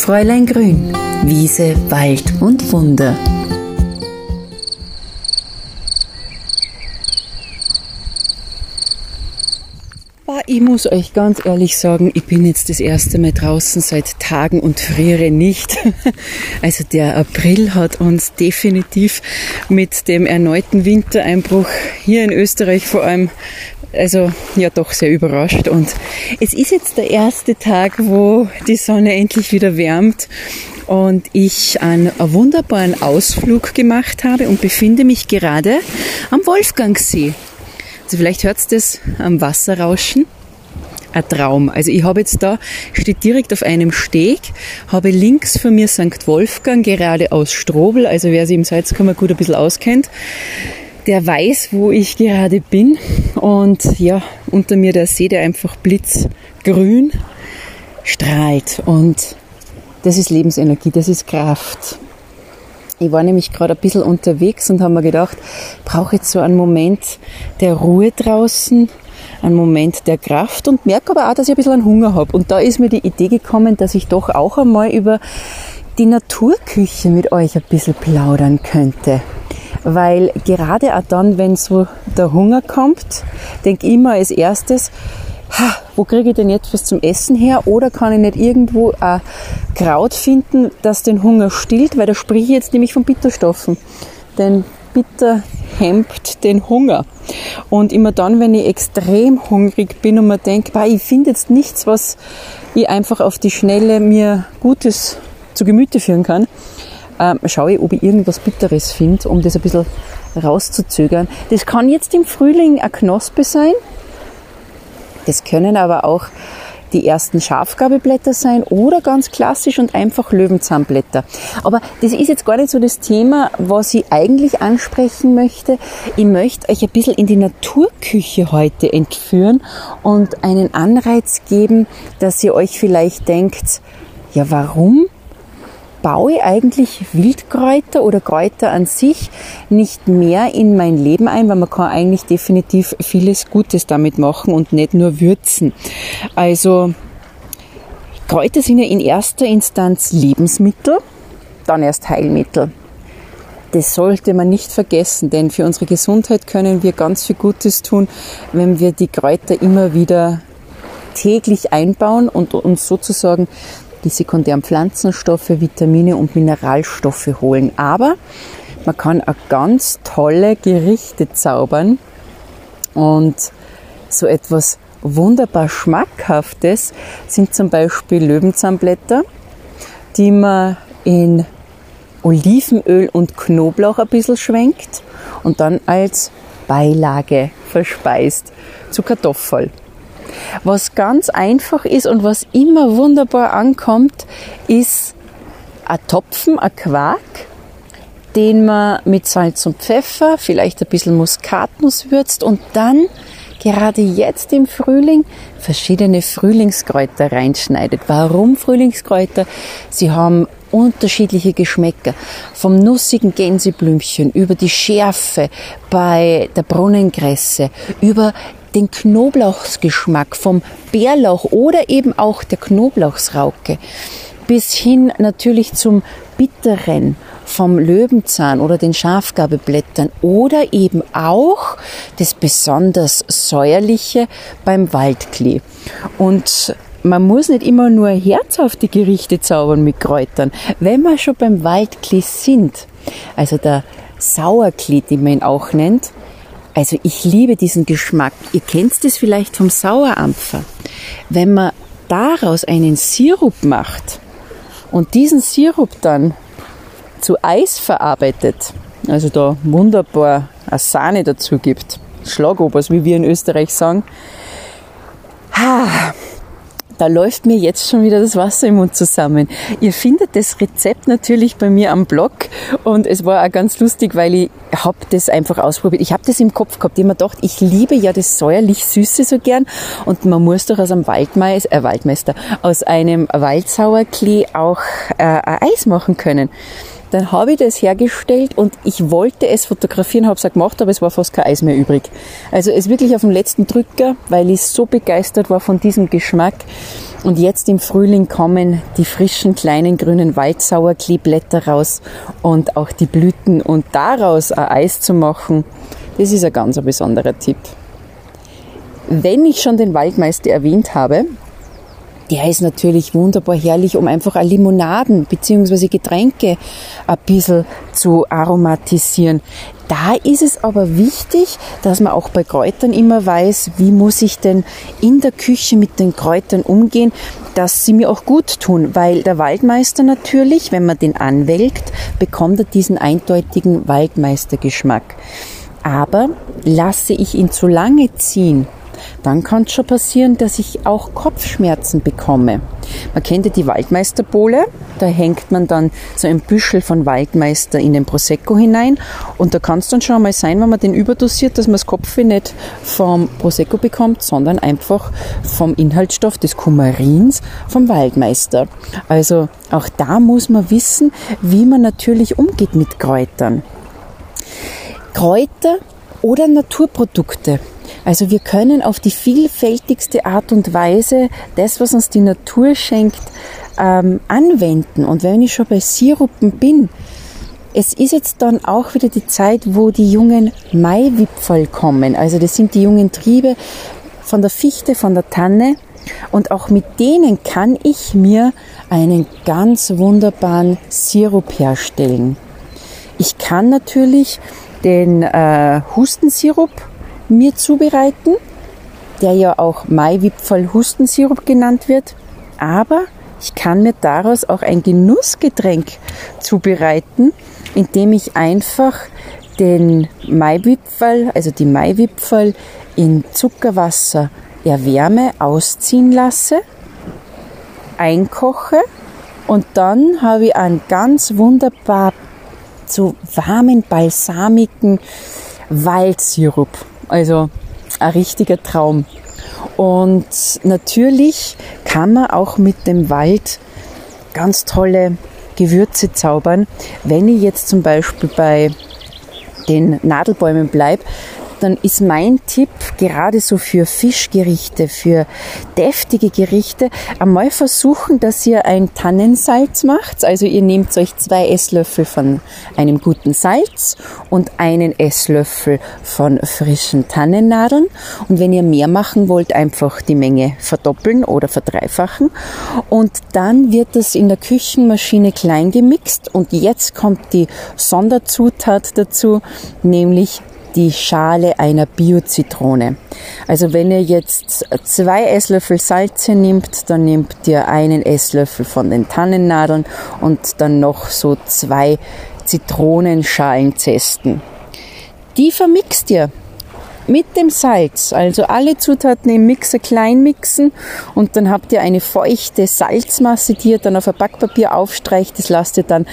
Fräulein Grün, Wiese, Wald und Wunder. Ich muss euch ganz ehrlich sagen, ich bin jetzt das erste Mal draußen seit Tagen und friere nicht. Also der April hat uns definitiv mit dem erneuten Wintereinbruch hier in Österreich vor allem also ja doch sehr überrascht. Und es ist jetzt der erste Tag, wo die Sonne endlich wieder wärmt und ich einen wunderbaren Ausflug gemacht habe und befinde mich gerade am Wolfgangsee. Also vielleicht hört ihr das am Wasserrauschen ein Traum. Also ich habe jetzt da, steht direkt auf einem Steg, habe links von mir St. Wolfgang, gerade aus Strobel, also wer sich im Salzkammer gut ein bisschen auskennt, der weiß, wo ich gerade bin. Und ja, unter mir der See, der einfach blitzgrün strahlt. Und das ist Lebensenergie, das ist Kraft. Ich war nämlich gerade ein bisschen unterwegs und habe mir gedacht, brauche jetzt so einen Moment der Ruhe draußen, einen Moment der Kraft und merke aber auch, dass ich ein bisschen einen Hunger habe. Und da ist mir die Idee gekommen, dass ich doch auch einmal über die Naturküche mit euch ein bisschen plaudern könnte. Weil gerade auch dann, wenn so der Hunger kommt, denke ich immer als erstes, ha, wo kriege ich denn jetzt was zum Essen her? Oder kann ich nicht irgendwo ein Kraut finden, das den Hunger stillt? Weil da spreche ich jetzt nämlich von Bitterstoffen. Denn Bitter hemmt den Hunger. Und immer dann, wenn ich extrem hungrig bin und mir denke, ich finde jetzt nichts, was ich einfach auf die Schnelle mir Gutes zu Gemüte führen kann, ähm, schaue ich, ob ich irgendwas Bitteres finde, um das ein bisschen rauszuzögern. Das kann jetzt im Frühling eine Knospe sein. Das können aber auch die ersten Schafgabelblätter sein oder ganz klassisch und einfach Löwenzahnblätter. Aber das ist jetzt gar nicht so das Thema, was ich eigentlich ansprechen möchte. Ich möchte euch ein bisschen in die Naturküche heute entführen und einen Anreiz geben, dass ihr euch vielleicht denkt, ja, warum baue ich eigentlich Wildkräuter oder Kräuter an sich nicht mehr in mein Leben ein, weil man kann eigentlich definitiv vieles Gutes damit machen und nicht nur würzen. Also Kräuter sind ja in erster Instanz Lebensmittel, dann erst Heilmittel. Das sollte man nicht vergessen, denn für unsere Gesundheit können wir ganz viel Gutes tun, wenn wir die Kräuter immer wieder täglich einbauen und uns sozusagen die sekundären Pflanzenstoffe, Vitamine und Mineralstoffe holen. Aber man kann auch ganz tolle Gerichte zaubern und so etwas wunderbar Schmackhaftes sind zum Beispiel Löwenzahnblätter, die man in Olivenöl und Knoblauch ein bisschen schwenkt und dann als Beilage verspeist zu Kartoffeln. Was ganz einfach ist und was immer wunderbar ankommt, ist ein Topfen, ein Quark, den man mit Salz und Pfeffer, vielleicht ein bisschen Muskatnuss würzt und dann gerade jetzt im Frühling verschiedene Frühlingskräuter reinschneidet. Warum Frühlingskräuter? Sie haben unterschiedliche Geschmäcker. Vom nussigen Gänseblümchen über die Schärfe bei der Brunnengresse, über den Knoblauchsgeschmack vom Bärlauch oder eben auch der Knoblauchsrauke bis hin natürlich zum Bitteren vom Löwenzahn oder den Schafgabelblättern oder eben auch das besonders säuerliche beim Waldklee. Und man muss nicht immer nur herzhafte Gerichte zaubern mit Kräutern. Wenn wir schon beim Waldklee sind, also der Sauerklee, den man ihn auch nennt, also ich liebe diesen Geschmack. Ihr kennt es vielleicht vom Sauerampfer. Wenn man daraus einen Sirup macht und diesen Sirup dann zu Eis verarbeitet, also da wunderbar eine Sahne dazu gibt, Schlagobers, wie wir in Österreich sagen, ha, da läuft mir jetzt schon wieder das Wasser im Mund zusammen. Ihr findet das Rezept natürlich bei mir am Blog und es war auch ganz lustig, weil ich habe das einfach ausprobiert. Ich habe das im Kopf gehabt. Ich habe mir gedacht, ich liebe ja das säuerlich-süße so gern und man muss doch aus einem Waldmeister, äh, Waldmeister, aus einem Waldsauerklee auch äh, Eis machen können. Dann habe ich das hergestellt und ich wollte es fotografieren, habe es auch gemacht, aber es war fast kein Eis mehr übrig. Also es wirklich auf dem letzten Drücker, weil ich so begeistert war von diesem Geschmack, Und jetzt im Frühling kommen die frischen kleinen grünen Waldsauerkleeblätter raus und auch die Blüten und daraus ein Eis zu machen, das ist ein ganz besonderer Tipp. Wenn ich schon den Waldmeister erwähnt habe, der ist natürlich wunderbar herrlich, um einfach Limonaden bzw. Getränke ein bisschen zu aromatisieren. Da ist es aber wichtig, dass man auch bei Kräutern immer weiß, wie muss ich denn in der Küche mit den Kräutern umgehen, dass sie mir auch gut tun, weil der Waldmeister natürlich, wenn man den anwelkt, bekommt er diesen eindeutigen Waldmeistergeschmack. Aber lasse ich ihn zu lange ziehen, dann kann es schon passieren, dass ich auch Kopfschmerzen bekomme. Man kennt ja die Waldmeisterbowle, da hängt man dann so ein Büschel von Waldmeister in den Prosecco hinein und da kann es dann schon mal sein, wenn man den überdosiert, dass man das Kopfweh nicht vom Prosecco bekommt, sondern einfach vom Inhaltsstoff des Kumarins vom Waldmeister. Also auch da muss man wissen, wie man natürlich umgeht mit Kräutern. Kräuter oder Naturprodukte. Also wir können auf die vielfältigste Art und Weise das, was uns die Natur schenkt, ähm, anwenden. Und wenn ich schon bei Sirupen bin, es ist jetzt dann auch wieder die Zeit, wo die jungen Maiwipfel kommen. Also das sind die jungen Triebe von der Fichte, von der Tanne. Und auch mit denen kann ich mir einen ganz wunderbaren Sirup herstellen. Ich kann natürlich den äh, Hustensirup mir zubereiten, der ja auch Maiwipfel Hustensirup genannt wird. Aber ich kann mir daraus auch ein Genussgetränk zubereiten, indem ich einfach den Maiwipfel, also die Maiwipfel in Zuckerwasser erwärme, ausziehen lasse, einkoche und dann habe ich einen ganz wunderbar so warmen, balsamigen Waldsirup. Also ein richtiger Traum. Und natürlich kann man auch mit dem Wald ganz tolle Gewürze zaubern. Wenn ich jetzt zum Beispiel bei den Nadelbäumen bleibe, dann ist mein Tipp gerade so für Fischgerichte, für deftige Gerichte, einmal versuchen, dass ihr ein Tannensalz macht. Also ihr nehmt euch zwei Esslöffel von einem guten Salz und einen Esslöffel von frischen Tannennadeln. Und wenn ihr mehr machen wollt, einfach die Menge verdoppeln oder verdreifachen. Und dann wird das in der Küchenmaschine klein gemixt. Und jetzt kommt die Sonderzutat dazu, nämlich die Schale einer Bio-Zitrone. Also wenn ihr jetzt zwei Esslöffel Salze nimmt, dann nehmt ihr einen Esslöffel von den Tannennadeln und dann noch so zwei Zitronenschalenzesten. Die vermixt ihr mit dem Salz. Also alle Zutaten im Mixer klein mixen und dann habt ihr eine feuchte Salzmasse, die ihr dann auf ein Backpapier aufstreicht. Das lasst ihr dann,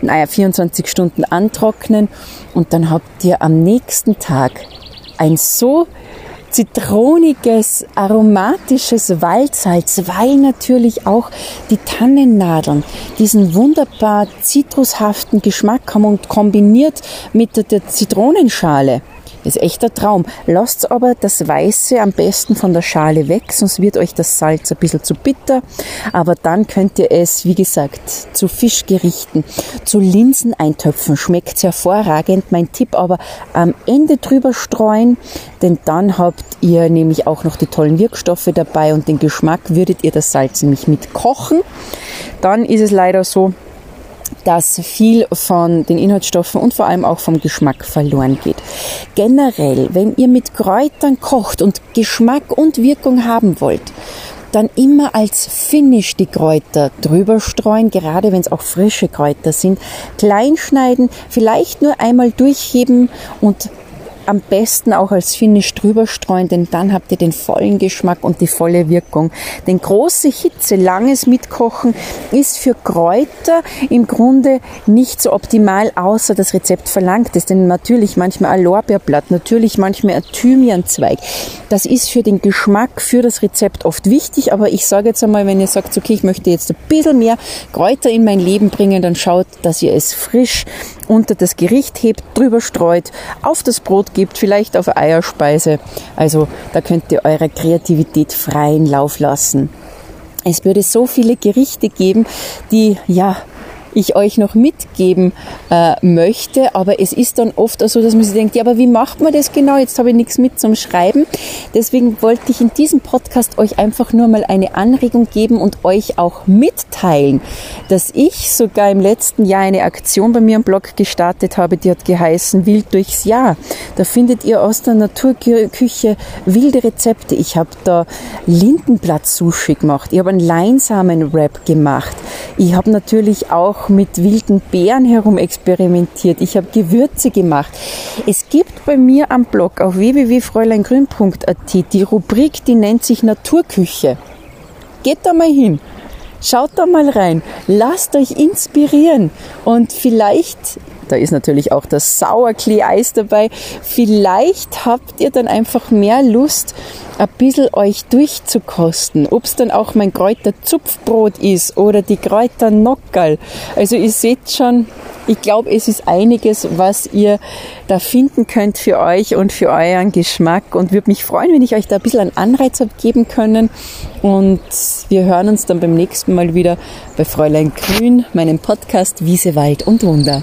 naja, 24 Stunden antrocknen und dann habt ihr am nächsten Tag ein so zitroniges, aromatisches Waldsalz, weil natürlich auch die Tannennadeln diesen wunderbar zitrushaften Geschmack haben und kombiniert mit der Zitronenschale ist echt ein Traum. Lasst aber das Weiße am besten von der Schale weg, sonst wird euch das Salz ein bisschen zu bitter. Aber dann könnt ihr es, wie gesagt, zu Fischgerichten, zu Linseneintöpfen schmeckt hervorragend. Mein Tipp aber am Ende drüber streuen, denn dann habt ihr nämlich auch noch die tollen Wirkstoffe dabei und den Geschmack würdet ihr das Salz nämlich mit kochen. Dann ist es leider so, dass viel von den Inhaltsstoffen und vor allem auch vom Geschmack verloren geht. Generell, wenn ihr mit Kräutern kocht und Geschmack und Wirkung haben wollt, dann immer als Finish die Kräuter drüber streuen, gerade wenn es auch frische Kräuter sind. Klein schneiden, vielleicht nur einmal durchheben und am besten auch als Finish drüber streuen, denn dann habt ihr den vollen Geschmack und die volle Wirkung. Denn große Hitze, langes Mitkochen ist für Kräuter im Grunde nicht so optimal, außer das Rezept verlangt es. Denn natürlich manchmal ein Lorbeerblatt, natürlich manchmal ein Thymianzweig. Das ist für den Geschmack, für das Rezept oft wichtig, aber ich sage jetzt einmal, wenn ihr sagt, okay, ich möchte jetzt ein bisschen mehr Kräuter in mein Leben bringen, dann schaut, dass ihr es frisch unter das Gericht hebt, drüber streut, auf das Brot gibt, vielleicht auf Eierspeise. Also da könnt ihr eure Kreativität freien Lauf lassen. Es würde so viele Gerichte geben, die ja ich euch noch mitgeben äh, möchte. Aber es ist dann oft auch so, dass man sich denkt, ja, aber wie macht man das genau? Jetzt habe ich nichts mit zum Schreiben. Deswegen wollte ich in diesem Podcast euch einfach nur mal eine Anregung geben und euch auch mitteilen, dass ich sogar im letzten Jahr eine Aktion bei mir am Blog gestartet habe, die hat geheißen Wild durchs Jahr. Da findet ihr aus der Naturküche wilde Rezepte. Ich habe da Lindenblatt-Sushi gemacht. Ich habe einen Leinsamen-Wrap gemacht. Ich habe natürlich auch mit wilden Beeren herum experimentiert. Ich habe Gewürze gemacht. Es gibt bei mir am Blog auf www.fräuleingrün.at die Rubrik, die nennt sich Naturküche. Geht da mal hin. Schaut da mal rein. Lasst euch inspirieren. Und vielleicht da ist natürlich auch das Sauerklee-Eis dabei. Vielleicht habt ihr dann einfach mehr Lust, ein bisschen euch durchzukosten. Ob es dann auch mein Kräuterzupfbrot ist oder die Kräuternockerl. Also ihr seht schon, ich glaube, es ist einiges, was ihr da finden könnt für euch und für euren Geschmack und würde mich freuen, wenn ich euch da ein bisschen einen Anreiz habe geben können. Und wir hören uns dann beim nächsten Mal wieder bei Fräulein Grün, meinem Podcast Wiese, Wald und Wunder.